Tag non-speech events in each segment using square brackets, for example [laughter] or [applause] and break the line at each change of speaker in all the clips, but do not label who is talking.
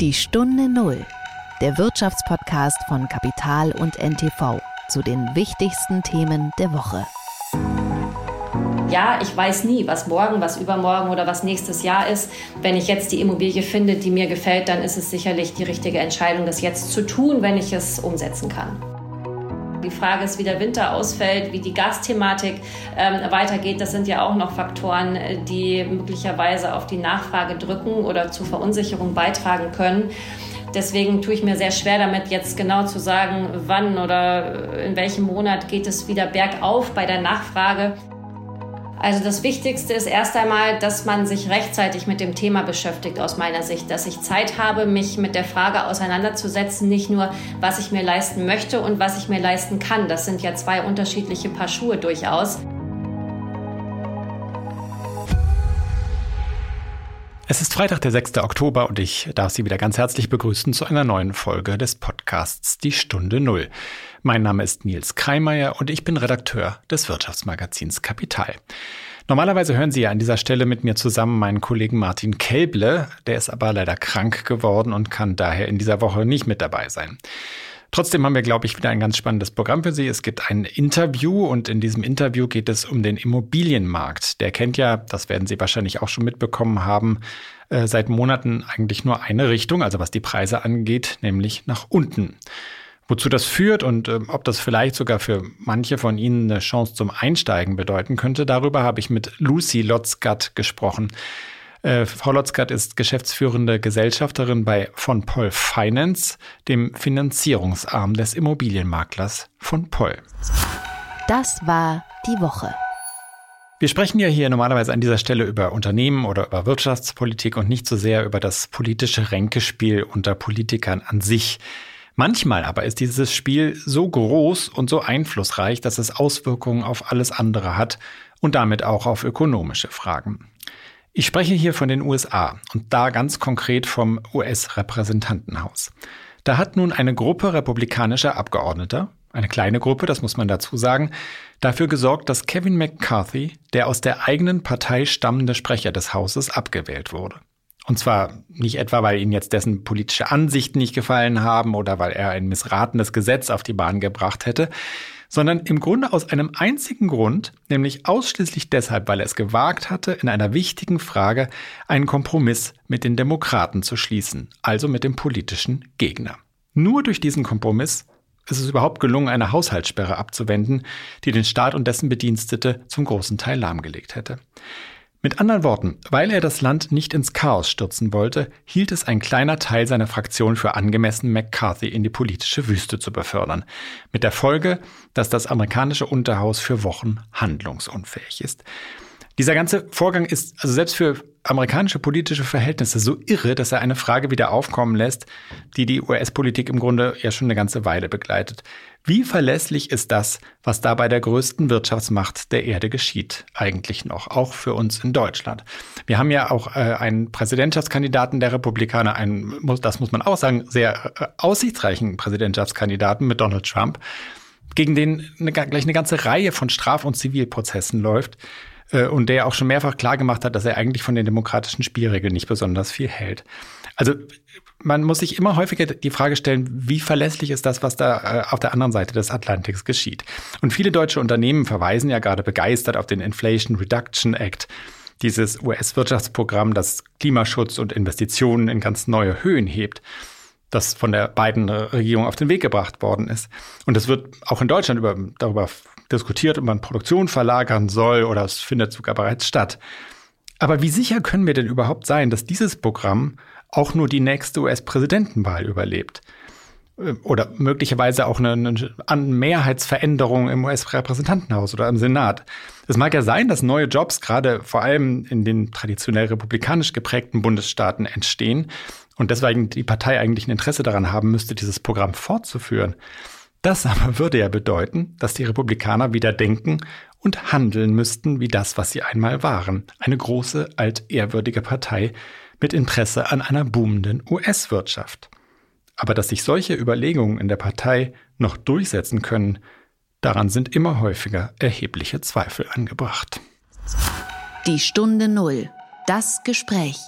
Die Stunde Null, der Wirtschaftspodcast von Kapital und NTV zu den wichtigsten Themen der Woche.
Ja, ich weiß nie, was morgen, was übermorgen oder was nächstes Jahr ist. Wenn ich jetzt die Immobilie finde, die mir gefällt, dann ist es sicherlich die richtige Entscheidung, das jetzt zu tun, wenn ich es umsetzen kann. Die Frage ist, wie der Winter ausfällt, wie die Gasthematik ähm, weitergeht. Das sind ja auch noch Faktoren, äh, die möglicherweise auf die Nachfrage drücken oder zu Verunsicherung beitragen können. Deswegen tue ich mir sehr schwer damit, jetzt genau zu sagen, wann oder in welchem Monat geht es wieder bergauf bei der Nachfrage. Also das Wichtigste ist erst einmal, dass man sich rechtzeitig mit dem Thema beschäftigt aus meiner Sicht, dass ich Zeit habe, mich mit der Frage auseinanderzusetzen, nicht nur, was ich mir leisten möchte und was ich mir leisten kann. Das sind ja zwei unterschiedliche Paar Schuhe durchaus.
Es ist Freitag, der 6. Oktober und ich darf Sie wieder ganz herzlich begrüßen zu einer neuen Folge des Podcasts Die Stunde Null. Mein Name ist Nils Kreimeier und ich bin Redakteur des Wirtschaftsmagazins Kapital. Normalerweise hören Sie ja an dieser Stelle mit mir zusammen meinen Kollegen Martin Kelble, der ist aber leider krank geworden und kann daher in dieser Woche nicht mit dabei sein. Trotzdem haben wir, glaube ich, wieder ein ganz spannendes Programm für Sie. Es gibt ein Interview und in diesem Interview geht es um den Immobilienmarkt. Der kennt ja, das werden Sie wahrscheinlich auch schon mitbekommen haben, äh, seit Monaten eigentlich nur eine Richtung, also was die Preise angeht, nämlich nach unten. Wozu das führt und äh, ob das vielleicht sogar für manche von Ihnen eine Chance zum Einsteigen bedeuten könnte, darüber habe ich mit Lucy Lotzgatt gesprochen. Äh, Frau Lotzgart ist geschäftsführende Gesellschafterin bei von Poll Finance, dem Finanzierungsarm des Immobilienmaklers von Poll.
Das war die Woche.
Wir sprechen ja hier normalerweise an dieser Stelle über Unternehmen oder über Wirtschaftspolitik und nicht so sehr über das politische Ränkespiel unter Politikern an sich. Manchmal aber ist dieses Spiel so groß und so einflussreich, dass es Auswirkungen auf alles andere hat und damit auch auf ökonomische Fragen. Ich spreche hier von den USA und da ganz konkret vom US-Repräsentantenhaus. Da hat nun eine Gruppe republikanischer Abgeordneter, eine kleine Gruppe, das muss man dazu sagen, dafür gesorgt, dass Kevin McCarthy, der aus der eigenen Partei stammende Sprecher des Hauses, abgewählt wurde. Und zwar nicht etwa, weil ihnen jetzt dessen politische Ansichten nicht gefallen haben oder weil er ein missratenes Gesetz auf die Bahn gebracht hätte sondern im Grunde aus einem einzigen Grund, nämlich ausschließlich deshalb, weil er es gewagt hatte, in einer wichtigen Frage einen Kompromiss mit den Demokraten zu schließen, also mit dem politischen Gegner. Nur durch diesen Kompromiss ist es überhaupt gelungen, eine Haushaltssperre abzuwenden, die den Staat und dessen Bedienstete zum großen Teil lahmgelegt hätte. Mit anderen Worten, weil er das Land nicht ins Chaos stürzen wollte, hielt es ein kleiner Teil seiner Fraktion für angemessen, McCarthy in die politische Wüste zu befördern. Mit der Folge, dass das amerikanische Unterhaus für Wochen handlungsunfähig ist. Dieser ganze Vorgang ist also selbst für amerikanische politische Verhältnisse so irre, dass er eine Frage wieder aufkommen lässt, die die US-Politik im Grunde ja schon eine ganze Weile begleitet. Wie verlässlich ist das, was da bei der größten Wirtschaftsmacht der Erde geschieht, eigentlich noch, auch für uns in Deutschland? Wir haben ja auch äh, einen Präsidentschaftskandidaten der Republikaner, einen, das muss man auch sagen, sehr äh, aussichtsreichen Präsidentschaftskandidaten mit Donald Trump, gegen den eine, gleich eine ganze Reihe von Straf- und Zivilprozessen läuft äh, und der auch schon mehrfach klargemacht hat, dass er eigentlich von den demokratischen Spielregeln nicht besonders viel hält. Also man muss sich immer häufiger die Frage stellen, wie verlässlich ist das, was da äh, auf der anderen Seite des Atlantiks geschieht. Und viele deutsche Unternehmen verweisen ja gerade begeistert auf den Inflation Reduction Act, dieses US-Wirtschaftsprogramm, das Klimaschutz und Investitionen in ganz neue Höhen hebt das von der beiden Regierung auf den Weg gebracht worden ist. Und es wird auch in Deutschland über, darüber diskutiert, ob man Produktion verlagern soll oder es findet sogar bereits statt. Aber wie sicher können wir denn überhaupt sein, dass dieses Programm auch nur die nächste US-Präsidentenwahl überlebt? Äh, oder möglicherweise auch eine, eine Mehrheitsveränderung im US-Repräsentantenhaus oder im Senat. Es mag ja sein, dass neue Jobs gerade vor allem in den traditionell republikanisch geprägten Bundesstaaten entstehen und deswegen die Partei eigentlich ein Interesse daran haben müsste, dieses Programm fortzuführen. Das aber würde ja bedeuten, dass die Republikaner wieder denken und handeln müssten wie das, was sie einmal waren. Eine große, altehrwürdige Partei mit Interesse an einer boomenden US-Wirtschaft. Aber dass sich solche Überlegungen in der Partei noch durchsetzen können, daran sind immer häufiger erhebliche Zweifel angebracht.
Die Stunde Null. Das Gespräch.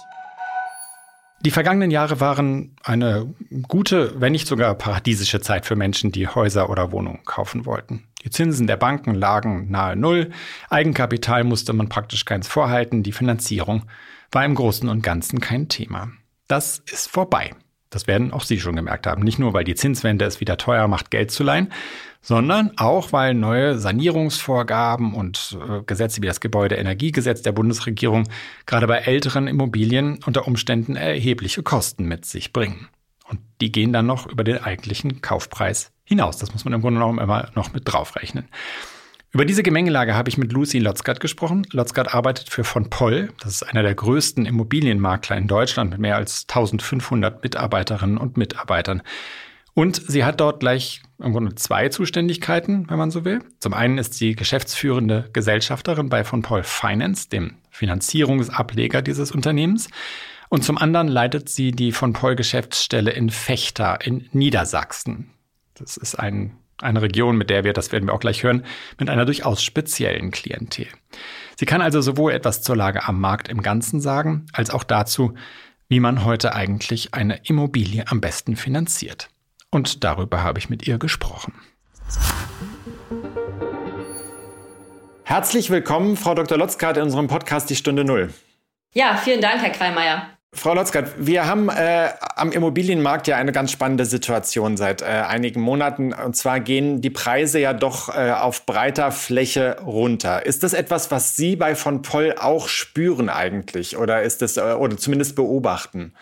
Die vergangenen Jahre waren eine gute, wenn nicht sogar paradiesische Zeit für Menschen, die Häuser oder Wohnungen kaufen wollten. Die Zinsen der Banken lagen nahe Null, Eigenkapital musste man praktisch keins vorhalten, die Finanzierung war im Großen und Ganzen kein Thema. Das ist vorbei. Das werden auch Sie schon gemerkt haben. Nicht nur, weil die Zinswende es wieder teuer macht, Geld zu leihen, sondern auch, weil neue Sanierungsvorgaben und äh, Gesetze wie das Gebäudeenergiegesetz der Bundesregierung gerade bei älteren Immobilien unter Umständen erhebliche Kosten mit sich bringen. Und die gehen dann noch über den eigentlichen Kaufpreis hinaus. Das muss man im Grunde genommen immer noch mit draufrechnen. Über diese Gemengelage habe ich mit Lucy Lotzgart gesprochen. Lotzgart arbeitet für von Poll. Das ist einer der größten Immobilienmakler in Deutschland mit mehr als 1500 Mitarbeiterinnen und Mitarbeitern. Und sie hat dort gleich im Grunde zwei Zuständigkeiten, wenn man so will. Zum einen ist sie geschäftsführende Gesellschafterin bei von Poll Finance, dem Finanzierungsableger dieses Unternehmens. Und zum anderen leitet sie die von Poll Geschäftsstelle in Fechter in Niedersachsen. Das ist ein eine Region, mit der wir, das werden wir auch gleich hören, mit einer durchaus speziellen Klientel. Sie kann also sowohl etwas zur Lage am Markt im Ganzen sagen, als auch dazu, wie man heute eigentlich eine Immobilie am besten finanziert. Und darüber habe ich mit ihr gesprochen. Herzlich willkommen, Frau Dr. Lotzkart, in unserem Podcast Die Stunde Null.
Ja, vielen Dank, Herr Kreimeier.
Frau Lotzgart, wir haben äh, am Immobilienmarkt ja eine ganz spannende Situation seit äh, einigen Monaten. Und zwar gehen die Preise ja doch äh, auf breiter Fläche runter. Ist das etwas, was Sie bei von Poll auch spüren eigentlich? Oder ist das, äh, oder zumindest beobachten?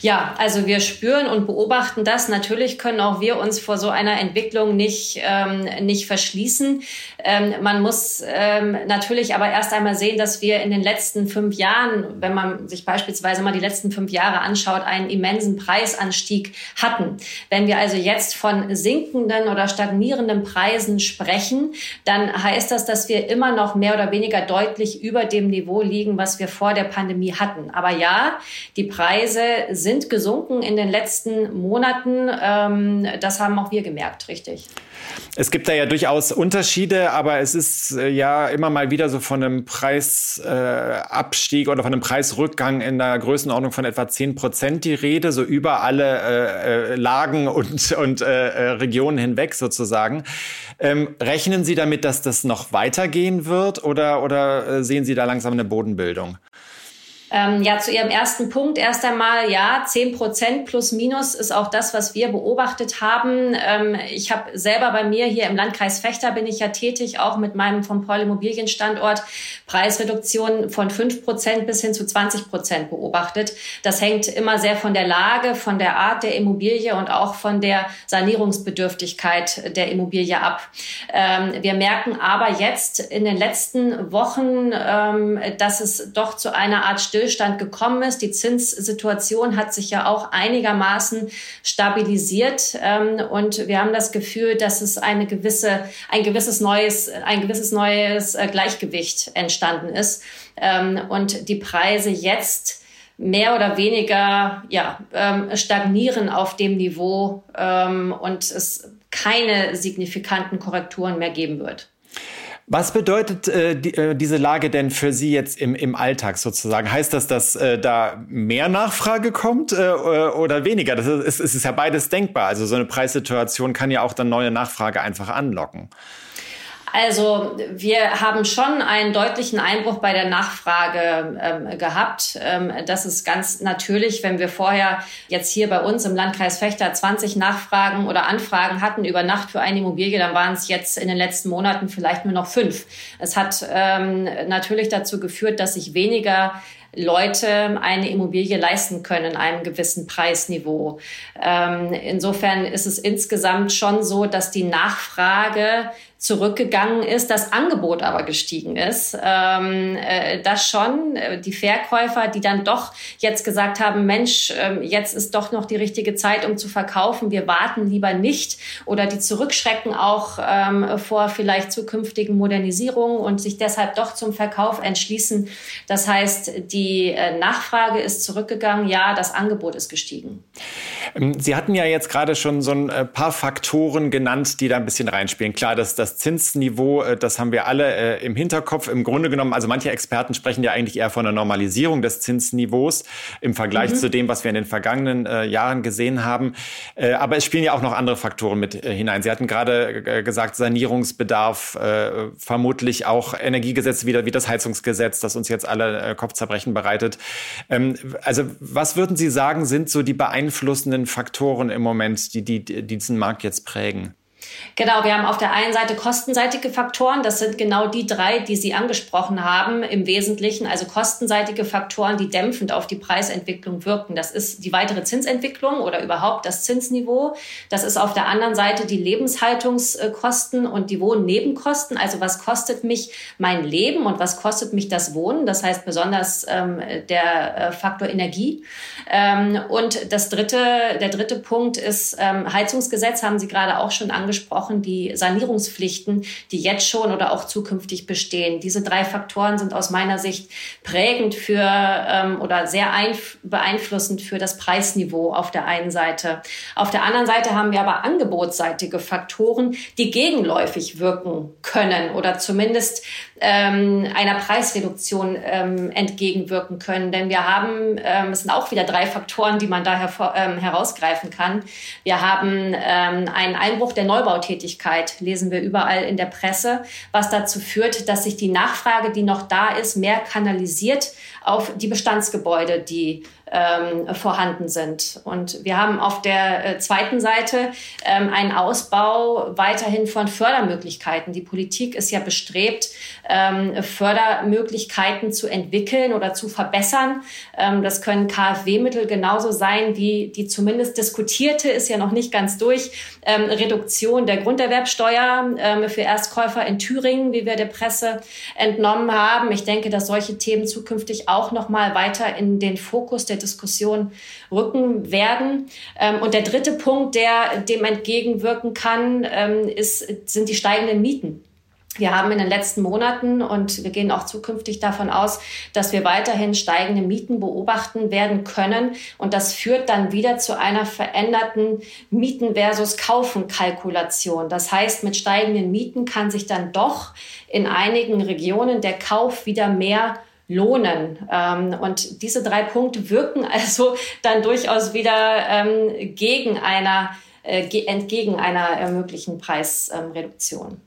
Ja, also wir spüren und beobachten das. Natürlich können auch wir uns vor so einer Entwicklung nicht, ähm, nicht verschließen. Ähm, man muss ähm, natürlich aber erst einmal sehen, dass wir in den letzten fünf Jahren, wenn man sich beispielsweise mal die letzten fünf Jahre anschaut, einen immensen Preisanstieg hatten. Wenn wir also jetzt von sinkenden oder stagnierenden Preisen sprechen, dann heißt das, dass wir immer noch mehr oder weniger deutlich über dem Niveau liegen, was wir vor der Pandemie hatten. Aber ja, die Preise sind gesunken in den letzten Monaten. Ähm, das haben auch wir gemerkt, richtig.
Es gibt da ja durchaus Unterschiede, aber es ist äh, ja immer mal wieder so von einem Preisabstieg äh, oder von einem Preisrückgang in der Größenordnung von etwa 10 Prozent die Rede, so über alle äh, äh Lagen und, und äh, äh, Regionen hinweg sozusagen. Ähm, rechnen Sie damit, dass das noch weitergehen wird oder, oder sehen Sie da langsam eine Bodenbildung?
Ähm, ja, zu Ihrem ersten Punkt erst einmal, ja, 10 Prozent plus minus ist auch das, was wir beobachtet haben. Ähm, ich habe selber bei mir hier im Landkreis Fechter bin ich ja tätig, auch mit meinem vom Paul Immobilienstandort Preisreduktion von 5 Prozent bis hin zu 20 Prozent beobachtet. Das hängt immer sehr von der Lage, von der Art der Immobilie und auch von der Sanierungsbedürftigkeit der Immobilie ab. Ähm, wir merken aber jetzt in den letzten Wochen, ähm, dass es doch zu einer Art Stillstand gekommen ist. Die Zinssituation hat sich ja auch einigermaßen stabilisiert ähm, und wir haben das Gefühl, dass es eine gewisse, ein gewisses neues, ein gewisses neues äh, Gleichgewicht entstanden ist ähm, und die Preise jetzt mehr oder weniger ja, ähm, stagnieren auf dem Niveau ähm, und es keine signifikanten Korrekturen mehr geben wird.
Was bedeutet äh, die, äh, diese Lage denn für Sie jetzt im, im Alltag sozusagen? Heißt das, dass äh, da mehr Nachfrage kommt äh, oder weniger? Das ist, es ist ja beides denkbar. Also so eine Preissituation kann ja auch dann neue Nachfrage einfach anlocken.
Also wir haben schon einen deutlichen Einbruch bei der Nachfrage ähm, gehabt. Ähm, das ist ganz natürlich, wenn wir vorher jetzt hier bei uns im Landkreis Fechter 20 Nachfragen oder Anfragen hatten über Nacht für eine Immobilie, dann waren es jetzt in den letzten Monaten vielleicht nur noch fünf. Es hat ähm, natürlich dazu geführt, dass sich weniger Leute eine Immobilie leisten können, einem gewissen Preisniveau. Ähm, insofern ist es insgesamt schon so, dass die Nachfrage zurückgegangen ist, das Angebot aber gestiegen ist. Ähm, äh, das schon, äh, die Verkäufer, die dann doch jetzt gesagt haben, Mensch, äh, jetzt ist doch noch die richtige Zeit, um zu verkaufen, wir warten lieber nicht oder die zurückschrecken auch ähm, vor vielleicht zukünftigen Modernisierungen und sich deshalb doch zum Verkauf entschließen. Das heißt, die äh, Nachfrage ist zurückgegangen, ja, das Angebot ist gestiegen.
Ähm, Sie hatten ja jetzt gerade schon so ein äh, paar Faktoren genannt, die da ein bisschen reinspielen. Klar, das, das Zinsniveau, äh, das haben wir alle äh, im Hinterkopf. Im Grunde genommen, also manche Experten sprechen ja eigentlich eher von einer Normalisierung des Zinsniveaus im Vergleich mhm. zu dem, was wir in den vergangenen äh, Jahren gesehen haben. Aber es spielen ja auch noch andere Faktoren mit hinein. Sie hatten gerade gesagt, Sanierungsbedarf, vermutlich auch Energiegesetze wieder wie das Heizungsgesetz, das uns jetzt alle Kopfzerbrechen bereitet. Ähm, also was würden Sie sagen, sind so die beeinflussenden Faktoren im Moment, die, die, die diesen Markt jetzt prägen?
Genau, wir haben auf der einen Seite kostenseitige Faktoren. Das sind genau die drei, die Sie angesprochen haben im Wesentlichen. Also kostenseitige Faktoren, die dämpfend auf die Preisentwicklung wirken. Das ist die weitere Zinsentwicklung oder überhaupt das Zinsniveau. Das ist auf der anderen Seite die Lebenshaltungskosten und die Wohnnebenkosten. Also was kostet mich mein Leben und was kostet mich das Wohnen? Das heißt besonders ähm, der äh, Faktor Energie. Ähm, und das dritte, der dritte Punkt ist ähm, Heizungsgesetz, haben Sie gerade auch schon angesprochen angesprochen, die Sanierungspflichten, die jetzt schon oder auch zukünftig bestehen. Diese drei Faktoren sind aus meiner Sicht prägend für ähm, oder sehr beeinflussend für das Preisniveau auf der einen Seite. Auf der anderen Seite haben wir aber angebotsseitige Faktoren, die gegenläufig wirken können oder zumindest ähm, einer Preisreduktion ähm, entgegenwirken können. Denn wir haben, ähm, es sind auch wieder drei Faktoren, die man da hervor, ähm, herausgreifen kann. Wir haben ähm, einen Einbruch der Neubautätigkeit, lesen wir überall in der Presse, was dazu führt, dass sich die Nachfrage, die noch da ist, mehr kanalisiert auf die Bestandsgebäude, die ähm, vorhanden sind. Und wir haben auf der äh, zweiten Seite ähm, einen Ausbau weiterhin von Fördermöglichkeiten. Die Politik ist ja bestrebt, ähm, Fördermöglichkeiten zu entwickeln oder zu verbessern. Ähm, das können KfW-Mittel genauso sein wie die zumindest diskutierte, ist ja noch nicht ganz durch, ähm, Reduktion der Grunderwerbsteuer ähm, für Erstkäufer in Thüringen, wie wir der Presse entnommen haben. Ich denke, dass solche Themen zukünftig auch noch mal weiter in den Fokus der Diskussion rücken werden. Ähm, und der dritte Punkt, der dem entgegenwirken kann, ähm, ist, sind die steigenden Mieten. Wir haben in den letzten Monaten und wir gehen auch zukünftig davon aus, dass wir weiterhin steigende Mieten beobachten werden können. Und das führt dann wieder zu einer veränderten Mieten versus Kaufen Kalkulation. Das heißt, mit steigenden Mieten kann sich dann doch in einigen Regionen der Kauf wieder mehr lohnen. Ähm, und diese drei Punkte wirken [laughs] also dann durchaus wieder ähm, gegen einer, äh, entgegen einer äh, möglichen Preisreduktion.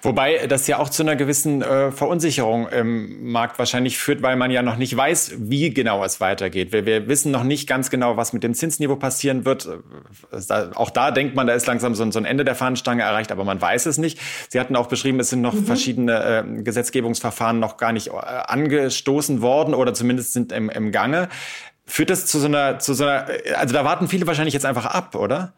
Wobei das ja auch zu einer gewissen äh, Verunsicherung im Markt wahrscheinlich führt, weil man ja noch nicht weiß, wie genau es weitergeht. Wir, wir wissen noch nicht ganz genau, was mit dem Zinsniveau passieren wird. Äh, auch da denkt man, da ist langsam so, so ein Ende der Fahnenstange erreicht, aber man weiß es nicht. Sie hatten auch beschrieben, es sind noch mhm. verschiedene äh, Gesetzgebungsverfahren noch gar nicht äh, angestoßen worden oder zumindest sind im, im Gange. Führt das zu so einer, zu so einer, also da warten viele wahrscheinlich jetzt einfach ab, oder?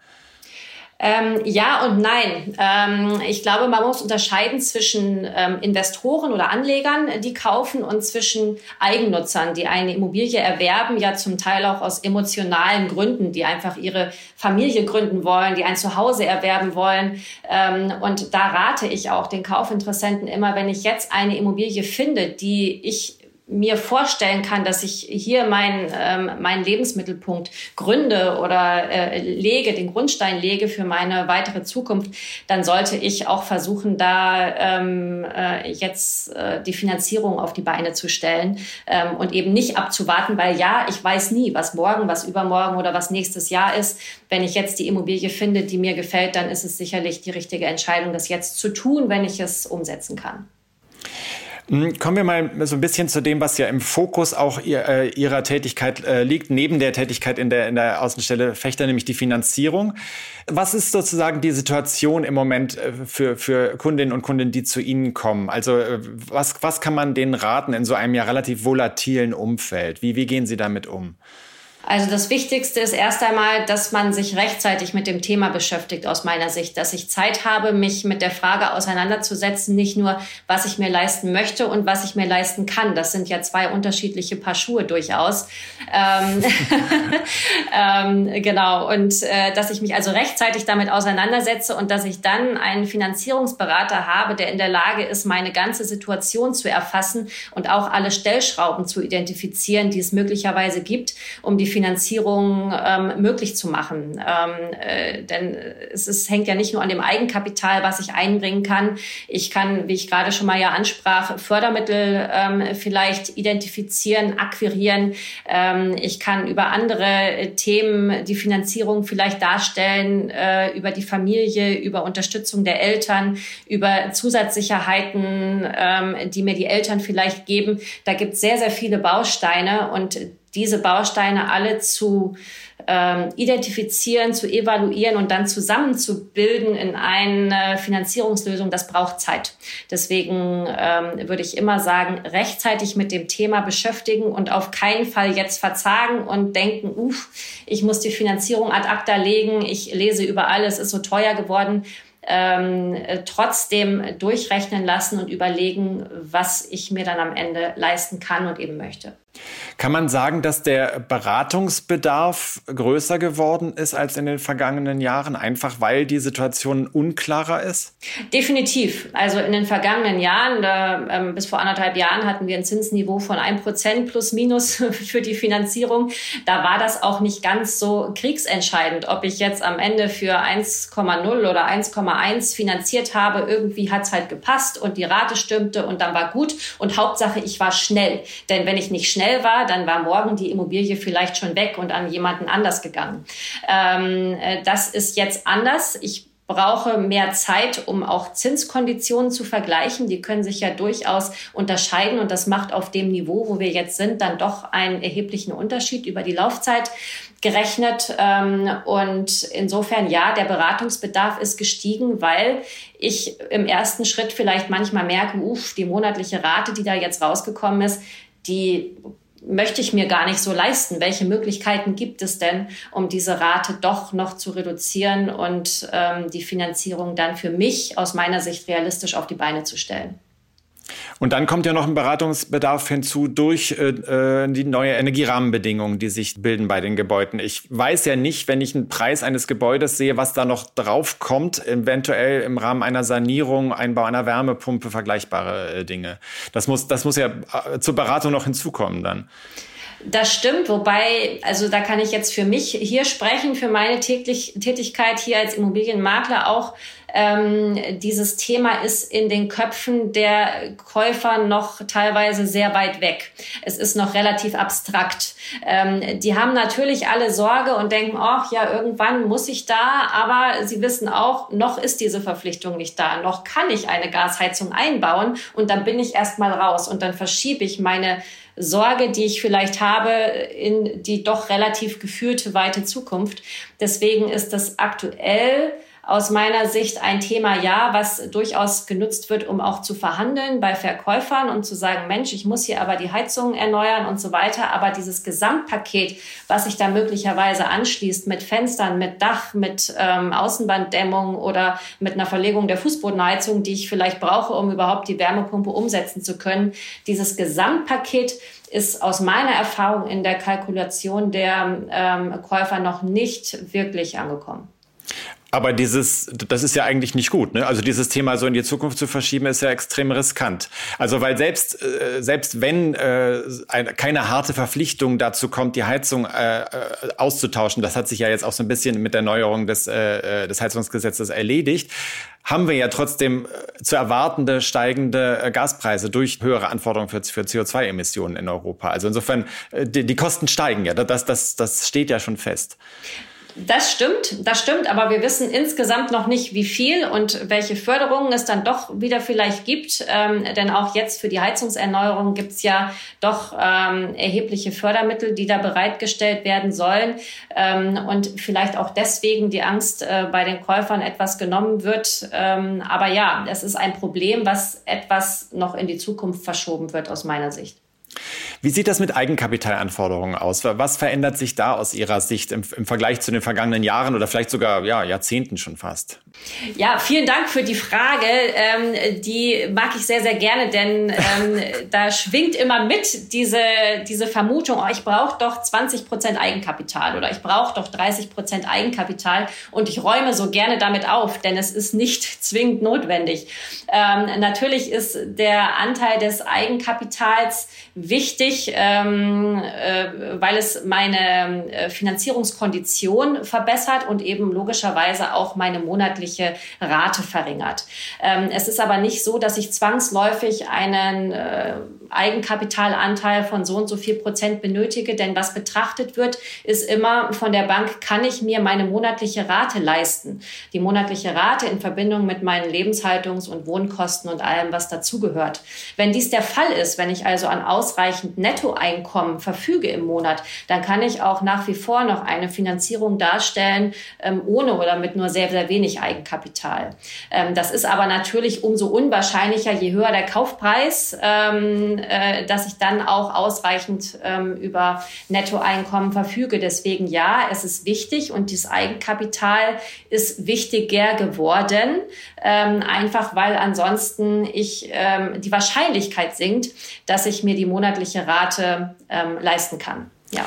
Ähm, ja und nein. Ähm, ich glaube, man muss unterscheiden zwischen ähm, Investoren oder Anlegern, die kaufen, und zwischen Eigennutzern, die eine Immobilie erwerben, ja zum Teil auch aus emotionalen Gründen, die einfach ihre Familie gründen wollen, die ein Zuhause erwerben wollen. Ähm, und da rate ich auch den Kaufinteressenten immer, wenn ich jetzt eine Immobilie finde, die ich mir vorstellen kann, dass ich hier meinen ähm, meinen Lebensmittelpunkt gründe oder äh, lege, den Grundstein lege für meine weitere Zukunft, dann sollte ich auch versuchen, da ähm, äh, jetzt äh, die Finanzierung auf die Beine zu stellen ähm, und eben nicht abzuwarten, weil ja, ich weiß nie, was morgen, was übermorgen oder was nächstes Jahr ist. Wenn ich jetzt die Immobilie finde, die mir gefällt, dann ist es sicherlich die richtige Entscheidung, das jetzt zu tun, wenn ich es umsetzen kann.
Hm, kommen wir mal so ein bisschen zu dem, was ja im Fokus auch ihr, äh, Ihrer Tätigkeit äh, liegt, neben der Tätigkeit in der, in der Außenstelle Fechter, nämlich die Finanzierung. Was ist sozusagen die Situation im Moment äh, für, für Kundinnen und Kunden, die zu Ihnen kommen? Also äh, was, was kann man denen raten in so einem ja relativ volatilen Umfeld? Wie, wie gehen Sie damit um?
Also das Wichtigste ist erst einmal, dass man sich rechtzeitig mit dem Thema beschäftigt, aus meiner Sicht, dass ich Zeit habe, mich mit der Frage auseinanderzusetzen, nicht nur, was ich mir leisten möchte und was ich mir leisten kann. Das sind ja zwei unterschiedliche Paar Schuhe durchaus. Ähm, [laughs] ähm, genau. Und äh, dass ich mich also rechtzeitig damit auseinandersetze und dass ich dann einen Finanzierungsberater habe, der in der Lage ist, meine ganze Situation zu erfassen und auch alle Stellschrauben zu identifizieren, die es möglicherweise gibt, um die Finanzierung ähm, möglich zu machen. Ähm, äh, denn es ist, hängt ja nicht nur an dem Eigenkapital, was ich einbringen kann. Ich kann, wie ich gerade schon mal ja ansprach, Fördermittel ähm, vielleicht identifizieren, akquirieren. Ähm, ich kann über andere Themen die Finanzierung vielleicht darstellen, äh, über die Familie, über Unterstützung der Eltern, über Zusatzsicherheiten, ähm, die mir die Eltern vielleicht geben. Da gibt es sehr, sehr viele Bausteine und diese Bausteine alle zu ähm, identifizieren, zu evaluieren und dann zusammenzubilden in eine Finanzierungslösung, das braucht Zeit. Deswegen ähm, würde ich immer sagen, rechtzeitig mit dem Thema beschäftigen und auf keinen Fall jetzt verzagen und denken, uff, ich muss die Finanzierung ad acta legen, ich lese überall, es ist so teuer geworden ähm, trotzdem durchrechnen lassen und überlegen, was ich mir dann am Ende leisten kann und eben möchte.
Kann man sagen, dass der Beratungsbedarf größer geworden ist als in den vergangenen Jahren, einfach weil die Situation unklarer ist?
Definitiv. Also in den vergangenen Jahren, da, ähm, bis vor anderthalb Jahren hatten wir ein Zinsniveau von ein Prozent plus minus [laughs] für die Finanzierung. Da war das auch nicht ganz so kriegsentscheidend, ob ich jetzt am Ende für 1,0 oder 1,1 finanziert habe. Irgendwie hat es halt gepasst und die Rate stimmte und dann war gut. Und Hauptsache, ich war schnell. Denn wenn ich nicht schnell schnell war, dann war morgen die Immobilie vielleicht schon weg und an jemanden anders gegangen. Ähm, äh, das ist jetzt anders. Ich brauche mehr Zeit, um auch Zinskonditionen zu vergleichen. Die können sich ja durchaus unterscheiden und das macht auf dem Niveau, wo wir jetzt sind, dann doch einen erheblichen Unterschied über die Laufzeit gerechnet. Ähm, und insofern ja, der Beratungsbedarf ist gestiegen, weil ich im ersten Schritt vielleicht manchmal merke, uff, die monatliche Rate, die da jetzt rausgekommen ist, die möchte ich mir gar nicht so leisten. Welche Möglichkeiten gibt es denn, um diese Rate doch noch zu reduzieren und ähm, die Finanzierung dann für mich aus meiner Sicht realistisch auf die Beine zu stellen?
Und dann kommt ja noch ein Beratungsbedarf hinzu durch äh, äh, die neue Energierahmenbedingungen, die sich bilden bei den Gebäuden. Ich weiß ja nicht, wenn ich einen Preis eines Gebäudes sehe, was da noch draufkommt, eventuell im Rahmen einer Sanierung, Einbau einer Wärmepumpe, vergleichbare äh, Dinge. Das muss, das muss ja äh, zur Beratung noch hinzukommen dann.
Das stimmt, wobei, also da kann ich jetzt für mich hier sprechen, für meine täglich, Tätigkeit hier als Immobilienmakler auch. Ähm, dieses Thema ist in den Köpfen der Käufer noch teilweise sehr weit weg. Es ist noch relativ abstrakt. Ähm, die haben natürlich alle Sorge und denken, ach ja, irgendwann muss ich da, aber sie wissen auch, noch ist diese Verpflichtung nicht da. Noch kann ich eine Gasheizung einbauen und dann bin ich erstmal raus und dann verschiebe ich meine Sorge, die ich vielleicht habe, in die doch relativ geführte weite Zukunft. Deswegen ist das aktuell aus meiner Sicht ein Thema, ja, was durchaus genutzt wird, um auch zu verhandeln bei Verkäufern und zu sagen, Mensch, ich muss hier aber die Heizung erneuern und so weiter. Aber dieses Gesamtpaket, was sich da möglicherweise anschließt mit Fenstern, mit Dach, mit ähm, Außenwanddämmung oder mit einer Verlegung der Fußbodenheizung, die ich vielleicht brauche, um überhaupt die Wärmepumpe umsetzen zu können, dieses Gesamtpaket ist aus meiner Erfahrung in der Kalkulation der ähm, Käufer noch nicht wirklich angekommen.
Aber dieses, das ist ja eigentlich nicht gut. Ne? Also dieses Thema so in die Zukunft zu verschieben, ist ja extrem riskant. Also weil selbst äh, selbst wenn äh, eine, keine harte Verpflichtung dazu kommt, die Heizung äh, äh, auszutauschen, das hat sich ja jetzt auch so ein bisschen mit der Neuerung des äh, äh des Heizungsgesetzes erledigt, haben wir ja trotzdem zu erwartende steigende Gaspreise durch höhere Anforderungen für, für CO2-Emissionen in Europa. Also insofern die, die Kosten steigen ja. Das das das steht ja schon fest.
Das stimmt, das stimmt, aber wir wissen insgesamt noch nicht, wie viel und welche Förderungen es dann doch wieder vielleicht gibt. Ähm, denn auch jetzt für die Heizungserneuerung gibt es ja doch ähm, erhebliche Fördermittel, die da bereitgestellt werden sollen. Ähm, und vielleicht auch deswegen die Angst äh, bei den Käufern etwas genommen wird. Ähm, aber ja, es ist ein Problem, was etwas noch in die Zukunft verschoben wird aus meiner Sicht.
Wie sieht das mit Eigenkapitalanforderungen aus? Was verändert sich da aus Ihrer Sicht im, im, Vergleich zu den vergangenen Jahren oder vielleicht sogar ja, Jahrzehnten schon fast?
Ja, vielen Dank für die Frage. Ähm, die mag ich sehr, sehr gerne, denn ähm, [laughs] da schwingt immer mit diese, diese Vermutung, oh, ich brauche doch 20 Prozent Eigenkapital oder ich brauche doch 30 Prozent Eigenkapital und ich räume so gerne damit auf, denn es ist nicht zwingend notwendig. Ähm, natürlich ist der Anteil des Eigenkapitals wichtig, ähm, äh, weil es meine äh, Finanzierungskondition verbessert und eben logischerweise auch meine monatliche Rate verringert. Ähm, es ist aber nicht so, dass ich zwangsläufig einen äh, Eigenkapitalanteil von so und so viel Prozent benötige, denn was betrachtet wird, ist immer von der Bank, kann ich mir meine monatliche Rate leisten? Die monatliche Rate in Verbindung mit meinen Lebenshaltungs- und Wohnkosten und allem, was dazugehört. Wenn dies der Fall ist, wenn ich also an ausreichend Nettoeinkommen verfüge im Monat, dann kann ich auch nach wie vor noch eine Finanzierung darstellen, ähm, ohne oder mit nur sehr, sehr wenig Eigenkapital. Ähm, das ist aber natürlich umso unwahrscheinlicher, je höher der Kaufpreis, ähm, äh, dass ich dann auch ausreichend ähm, über Nettoeinkommen verfüge. Deswegen ja, es ist wichtig und das Eigenkapital ist wichtiger geworden, ähm, einfach weil ansonsten ich ähm, die Wahrscheinlichkeit sinkt, dass ich mir die monatliche Rate ähm, leisten kann. Ja.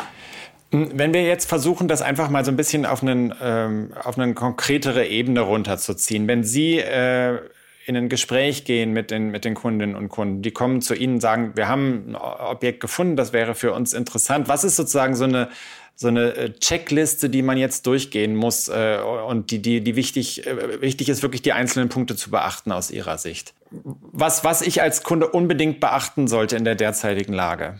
Wenn wir jetzt versuchen, das einfach mal so ein bisschen auf, einen, ähm, auf eine konkretere Ebene runterzuziehen, wenn Sie äh, in ein Gespräch gehen mit den, mit den Kundinnen und Kunden. Die kommen zu Ihnen und sagen, wir haben ein Objekt gefunden, das wäre für uns interessant. Was ist sozusagen so eine, so eine äh, Checkliste, die man jetzt durchgehen muss äh, und die, die, die wichtig, äh, wichtig ist, wirklich die einzelnen Punkte zu beachten aus Ihrer Sicht? Was, was ich als Kunde unbedingt beachten sollte in der derzeitigen Lage?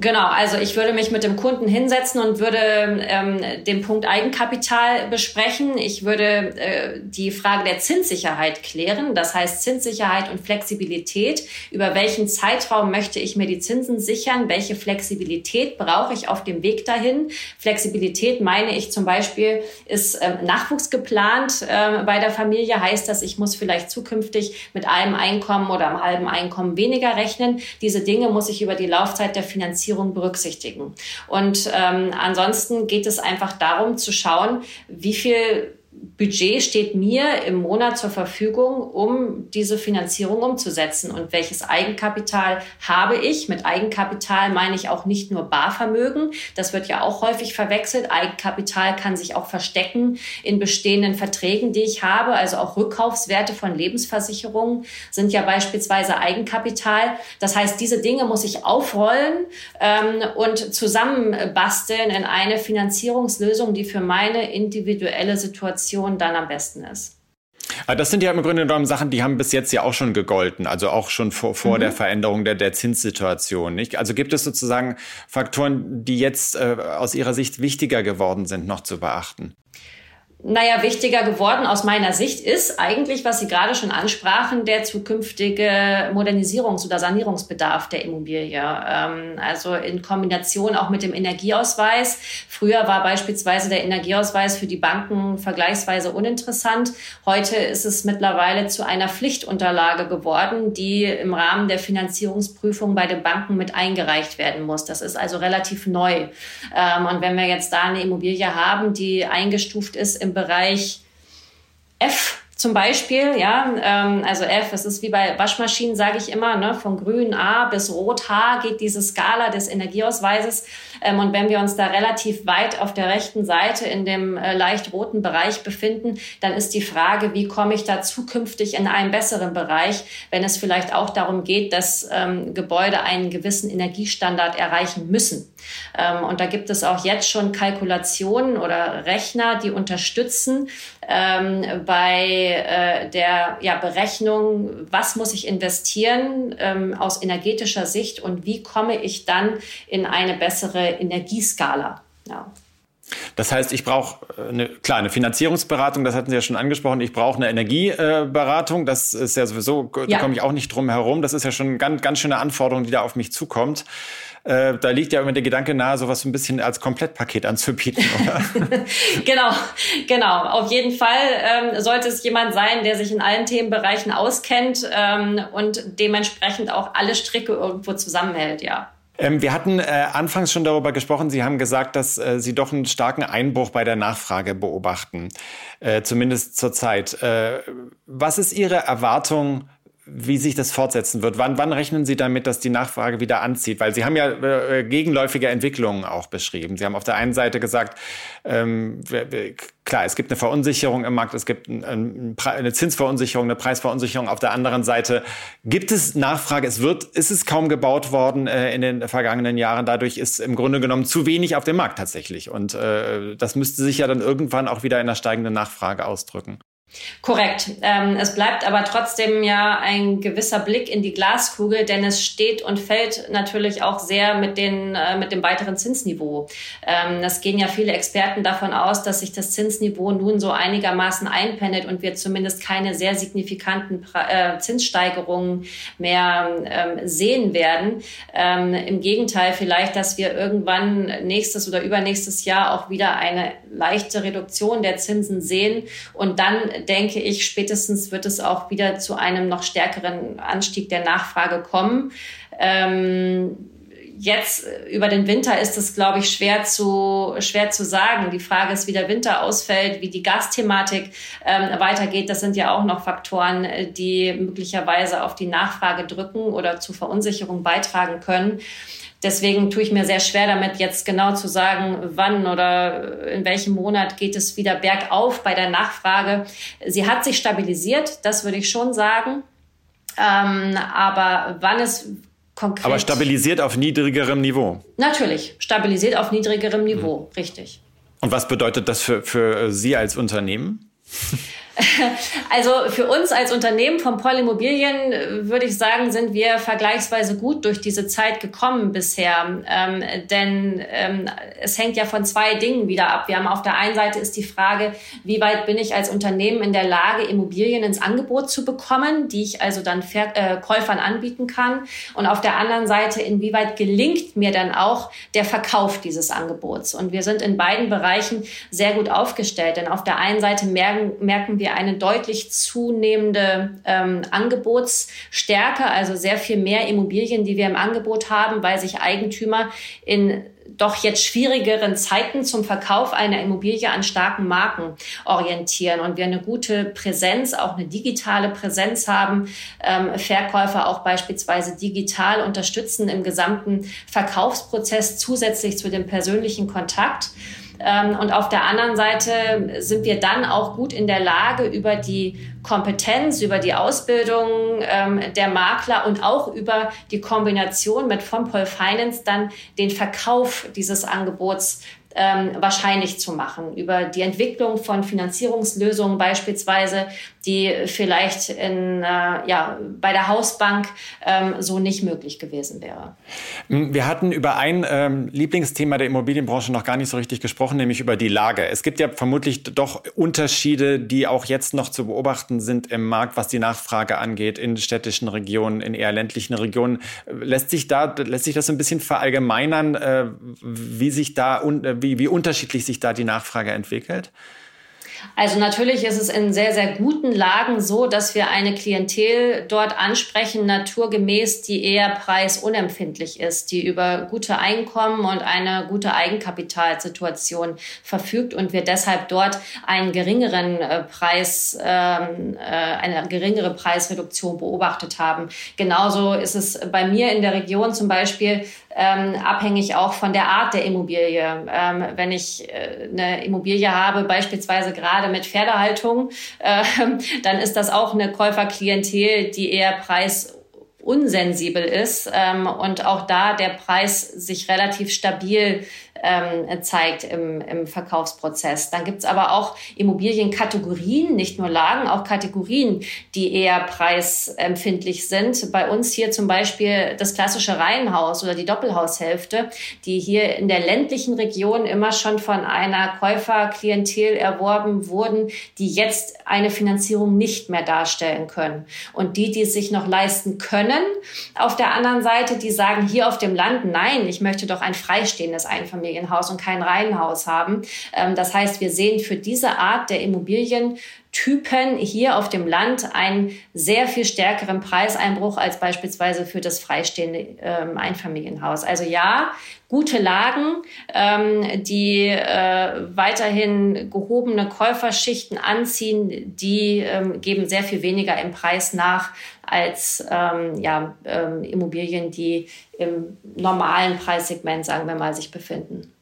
Genau, also ich würde mich mit dem Kunden hinsetzen und würde ähm, den Punkt Eigenkapital besprechen. Ich würde äh, die Frage der Zinssicherheit klären, das heißt Zinssicherheit und Flexibilität. Über welchen Zeitraum möchte ich mir die Zinsen sichern? Welche Flexibilität brauche ich auf dem Weg dahin? Flexibilität meine ich zum Beispiel, ist ähm, Nachwuchs geplant äh, bei der Familie, heißt das, ich muss vielleicht zukünftig mit einem Einkommen oder einem halben Einkommen weniger rechnen. Diese Dinge muss ich über die Laufzeit der Finanzierung Finanzierung berücksichtigen. Und ähm, ansonsten geht es einfach darum zu schauen, wie viel Budget steht mir im Monat zur Verfügung, um diese Finanzierung umzusetzen und welches Eigenkapital habe ich. Mit Eigenkapital meine ich auch nicht nur Barvermögen. Das wird ja auch häufig verwechselt. Eigenkapital kann sich auch verstecken in bestehenden Verträgen, die ich habe. Also auch Rückkaufswerte von Lebensversicherungen sind ja beispielsweise Eigenkapital. Das heißt, diese Dinge muss ich aufrollen ähm, und zusammenbasteln in eine Finanzierungslösung, die für meine individuelle Situation Situation dann am besten ist.
Das sind ja im Grunde genommen Sachen, die haben bis jetzt ja auch schon gegolten, also auch schon vor, vor mhm. der Veränderung der, der Zinssituation. Nicht? Also gibt es sozusagen Faktoren, die jetzt äh, aus Ihrer Sicht wichtiger geworden sind, noch zu beachten?
Naja, wichtiger geworden aus meiner Sicht ist eigentlich, was Sie gerade schon ansprachen, der zukünftige Modernisierungs- oder Sanierungsbedarf der Immobilie. Ähm, also in Kombination auch mit dem Energieausweis. Früher war beispielsweise der Energieausweis für die Banken vergleichsweise uninteressant. Heute ist es mittlerweile zu einer Pflichtunterlage geworden, die im Rahmen der Finanzierungsprüfung bei den Banken mit eingereicht werden muss. Das ist also relativ neu. Ähm, und wenn wir jetzt da eine Immobilie haben, die eingestuft ist im Bereich F zum Beispiel, ja, ähm, also F, es ist wie bei Waschmaschinen, sage ich immer, ne, von grün A bis rot H geht diese Skala des Energieausweises. Ähm, und wenn wir uns da relativ weit auf der rechten Seite in dem äh, leicht roten Bereich befinden, dann ist die Frage, wie komme ich da zukünftig in einen besseren Bereich, wenn es vielleicht auch darum geht, dass ähm, Gebäude einen gewissen Energiestandard erreichen müssen. Ähm, und da gibt es auch jetzt schon Kalkulationen oder Rechner, die unterstützen ähm, bei äh, der ja, Berechnung, was muss ich investieren ähm, aus energetischer Sicht und wie komme ich dann in eine bessere Energieskala. Ja.
Das heißt, ich brauche äh, eine, klar eine Finanzierungsberatung, das hatten Sie ja schon angesprochen. Ich brauche eine Energieberatung, das ist ja sowieso, ja. da komme ich auch nicht drum herum. Das ist ja schon eine ganz, ganz schöne Anforderung, die da auf mich zukommt. Äh, da liegt ja immer der Gedanke nahe, sowas ein bisschen als Komplettpaket anzubieten, oder? [laughs]
genau, genau. Auf jeden Fall ähm, sollte es jemand sein, der sich in allen Themenbereichen auskennt ähm, und dementsprechend auch alle Stricke irgendwo zusammenhält, ja.
Ähm, wir hatten äh, anfangs schon darüber gesprochen. Sie haben gesagt, dass äh, Sie doch einen starken Einbruch bei der Nachfrage beobachten, äh, zumindest zurzeit. Äh, was ist Ihre Erwartung wie sich das fortsetzen wird. Wann, wann rechnen Sie damit, dass die Nachfrage wieder anzieht? Weil Sie haben ja äh, gegenläufige Entwicklungen auch beschrieben. Sie haben auf der einen Seite gesagt, ähm, klar, es gibt eine Verunsicherung im Markt, es gibt ein, ein, eine Zinsverunsicherung, eine Preisverunsicherung. Auf der anderen Seite gibt es Nachfrage. Es wird, ist es kaum gebaut worden äh, in den vergangenen Jahren. Dadurch ist im Grunde genommen zu wenig auf dem Markt tatsächlich. Und äh, das müsste sich ja dann irgendwann auch wieder in der steigenden Nachfrage ausdrücken.
Korrekt. Ähm, es bleibt aber trotzdem ja ein gewisser Blick in die Glaskugel, denn es steht und fällt natürlich auch sehr mit, den, äh, mit dem weiteren Zinsniveau. Ähm, es gehen ja viele Experten davon aus, dass sich das Zinsniveau nun so einigermaßen einpendelt und wir zumindest keine sehr signifikanten äh, Zinssteigerungen mehr ähm, sehen werden. Ähm, Im Gegenteil vielleicht, dass wir irgendwann nächstes oder übernächstes Jahr auch wieder eine leichte Reduktion der Zinsen sehen und dann denke ich, spätestens wird es auch wieder zu einem noch stärkeren Anstieg der Nachfrage kommen. Ähm, jetzt über den Winter ist es, glaube ich, schwer zu, schwer zu sagen. Die Frage ist, wie der Winter ausfällt, wie die Gasthematik ähm, weitergeht. Das sind ja auch noch Faktoren, die möglicherweise auf die Nachfrage drücken oder zu Verunsicherung beitragen können. Deswegen tue ich mir sehr schwer damit, jetzt genau zu sagen, wann oder in welchem Monat geht es wieder bergauf bei der Nachfrage. Sie hat sich stabilisiert, das würde ich schon sagen. Ähm, aber wann es konkret.
Aber stabilisiert auf niedrigerem Niveau.
Natürlich, stabilisiert auf niedrigerem Niveau, mhm. richtig.
Und was bedeutet das für, für Sie als Unternehmen? [laughs] [laughs]
Also für uns als Unternehmen von Paul Immobilien äh, würde ich sagen, sind wir vergleichsweise gut durch diese Zeit gekommen bisher. Ähm, denn ähm, es hängt ja von zwei Dingen wieder ab. Wir haben auf der einen Seite ist die Frage, wie weit bin ich als Unternehmen in der Lage, Immobilien ins Angebot zu bekommen, die ich also dann Ver äh, Käufern anbieten kann. Und auf der anderen Seite, inwieweit gelingt mir dann auch der Verkauf dieses Angebots. Und wir sind in beiden Bereichen sehr gut aufgestellt. Denn auf der einen Seite merken, merken wir, wir eine deutlich zunehmende ähm, Angebotsstärke, also sehr viel mehr Immobilien, die wir im Angebot haben, weil sich Eigentümer in doch jetzt schwierigeren Zeiten zum Verkauf einer Immobilie an starken Marken orientieren und wir eine gute Präsenz, auch eine digitale Präsenz haben, ähm, Verkäufer auch beispielsweise digital unterstützen im gesamten Verkaufsprozess zusätzlich zu dem persönlichen Kontakt. Ähm, und auf der anderen Seite sind wir dann auch gut in der Lage, über die Kompetenz, über die Ausbildung ähm, der Makler und auch über die Kombination mit von Paul Finance dann den Verkauf dieses Angebots ähm, wahrscheinlich zu machen. Über die Entwicklung von Finanzierungslösungen beispielsweise, die vielleicht in, äh, ja, bei der Hausbank ähm, so nicht möglich gewesen wäre.
Wir hatten über ein ähm, Lieblingsthema der Immobilienbranche noch gar nicht so richtig gesprochen, nämlich über die Lage. Es gibt ja vermutlich doch Unterschiede, die auch jetzt noch zu beobachten sind im Markt, was die Nachfrage angeht, in städtischen Regionen, in eher ländlichen Regionen. Lässt sich da, lässt sich das ein bisschen verallgemeinern, äh, wie sich da, wie, wie unterschiedlich sich da die Nachfrage entwickelt?
Also natürlich ist es in sehr, sehr guten Lagen so, dass wir eine Klientel dort ansprechen, naturgemäß, die eher preisunempfindlich ist, die über gute Einkommen und eine gute Eigenkapitalsituation verfügt und wir deshalb dort einen geringeren äh, Preis, ähm, äh, eine geringere Preisreduktion beobachtet haben. Genauso ist es bei mir in der Region zum Beispiel ähm, abhängig auch von der Art der Immobilie. Ähm, wenn ich äh, eine Immobilie habe, beispielsweise gerade mit Pferdehaltung, äh, dann ist das auch eine Käuferklientel, die eher preis unsensibel ist ähm, und auch da der Preis sich relativ stabil ähm, zeigt im, im Verkaufsprozess. Dann gibt's aber auch Immobilienkategorien, nicht nur Lagen, auch Kategorien, die eher preisempfindlich sind. Bei uns hier zum Beispiel das klassische Reihenhaus oder die Doppelhaushälfte, die hier in der ländlichen Region immer schon von einer Käuferklientel erworben wurden, die jetzt eine Finanzierung nicht mehr darstellen können. Und die, die es sich noch leisten können, auf der anderen Seite, die sagen hier auf dem Land, nein, ich möchte doch ein freistehendes Einfamilien Einfamilienhaus und kein Reihenhaus haben. Ähm, das heißt, wir sehen für diese Art der Immobilien Typen hier auf dem Land einen sehr viel stärkeren Preiseinbruch als beispielsweise für das freistehende ähm, Einfamilienhaus. Also ja, gute Lagen, ähm, die äh, weiterhin gehobene Käuferschichten anziehen, die ähm, geben sehr viel weniger im Preis nach als ähm, ja, ähm, Immobilien, die im normalen Preissegment, sagen wir mal, sich befinden.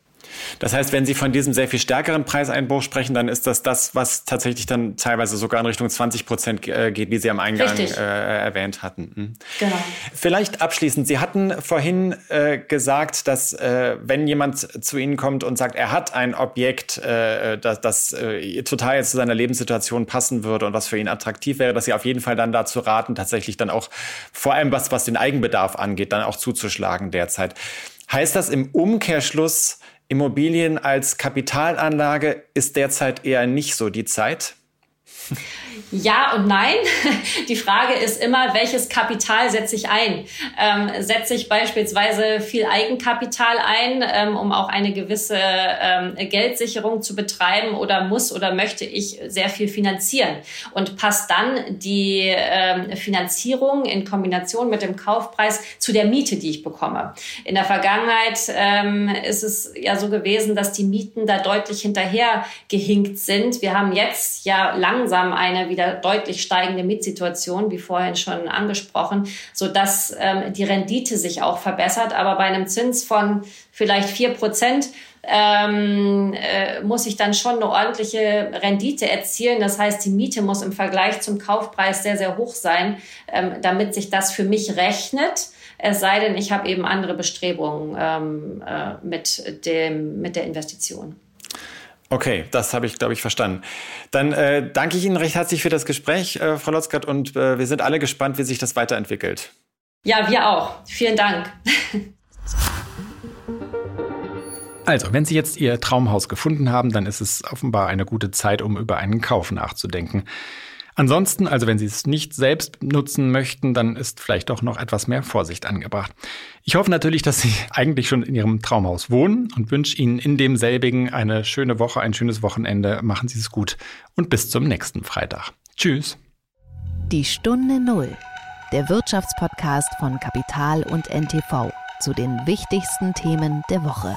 Das heißt, wenn Sie von diesem sehr viel stärkeren Preiseinbruch sprechen, dann ist das das, was tatsächlich dann teilweise sogar in Richtung 20 Prozent äh, geht, wie Sie am Eingang äh, erwähnt hatten. Hm. Genau. Vielleicht abschließend, Sie hatten vorhin äh, gesagt, dass äh, wenn jemand zu Ihnen kommt und sagt, er hat ein Objekt, äh, das, das äh, total zu seiner Lebenssituation passen würde und was für ihn attraktiv wäre, dass Sie auf jeden Fall dann dazu raten, tatsächlich dann auch vor allem was, was den Eigenbedarf angeht, dann auch zuzuschlagen derzeit. Heißt das im Umkehrschluss, Immobilien als Kapitalanlage ist derzeit eher nicht so die Zeit.
Ja und nein. [laughs] Die Frage ist immer, welches Kapital setze ich ein? Ähm, setze ich beispielsweise viel Eigenkapital ein, ähm, um auch eine gewisse ähm, Geldsicherung zu betreiben oder muss oder möchte ich sehr viel finanzieren? Und passt dann die ähm, Finanzierung in Kombination mit dem Kaufpreis zu der Miete, die ich bekomme? In der Vergangenheit ähm, ist es ja so gewesen, dass die Mieten da deutlich hinterher gehinkt sind. Wir haben jetzt ja langsam eine wieder wieder deutlich steigende Mietsituation, wie vorhin schon angesprochen, so dass ähm, die Rendite sich auch verbessert. Aber bei einem Zins von vielleicht vier Prozent ähm, äh, muss ich dann schon eine ordentliche Rendite erzielen. Das heißt, die Miete muss im Vergleich zum Kaufpreis sehr, sehr hoch sein, ähm, damit sich das für mich rechnet. Es sei denn, ich habe eben andere Bestrebungen ähm, äh, mit, dem, mit der Investition.
Okay, das habe ich, glaube ich, verstanden. Dann äh, danke ich Ihnen recht herzlich für das Gespräch, äh, Frau Lotzgart, und äh, wir sind alle gespannt, wie sich das weiterentwickelt.
Ja, wir auch. Vielen Dank. [laughs]
Also, wenn Sie jetzt Ihr Traumhaus gefunden haben, dann ist es offenbar eine gute Zeit, um über einen Kauf nachzudenken. Ansonsten, also wenn Sie es nicht selbst nutzen möchten, dann ist vielleicht doch noch etwas mehr Vorsicht angebracht. Ich hoffe natürlich, dass Sie [laughs] eigentlich schon in Ihrem Traumhaus wohnen und wünsche Ihnen in demselbigen eine schöne Woche, ein schönes Wochenende. Machen Sie es gut und bis zum nächsten Freitag. Tschüss.
Die Stunde Null, der Wirtschaftspodcast von Kapital und NTV zu den wichtigsten Themen der Woche.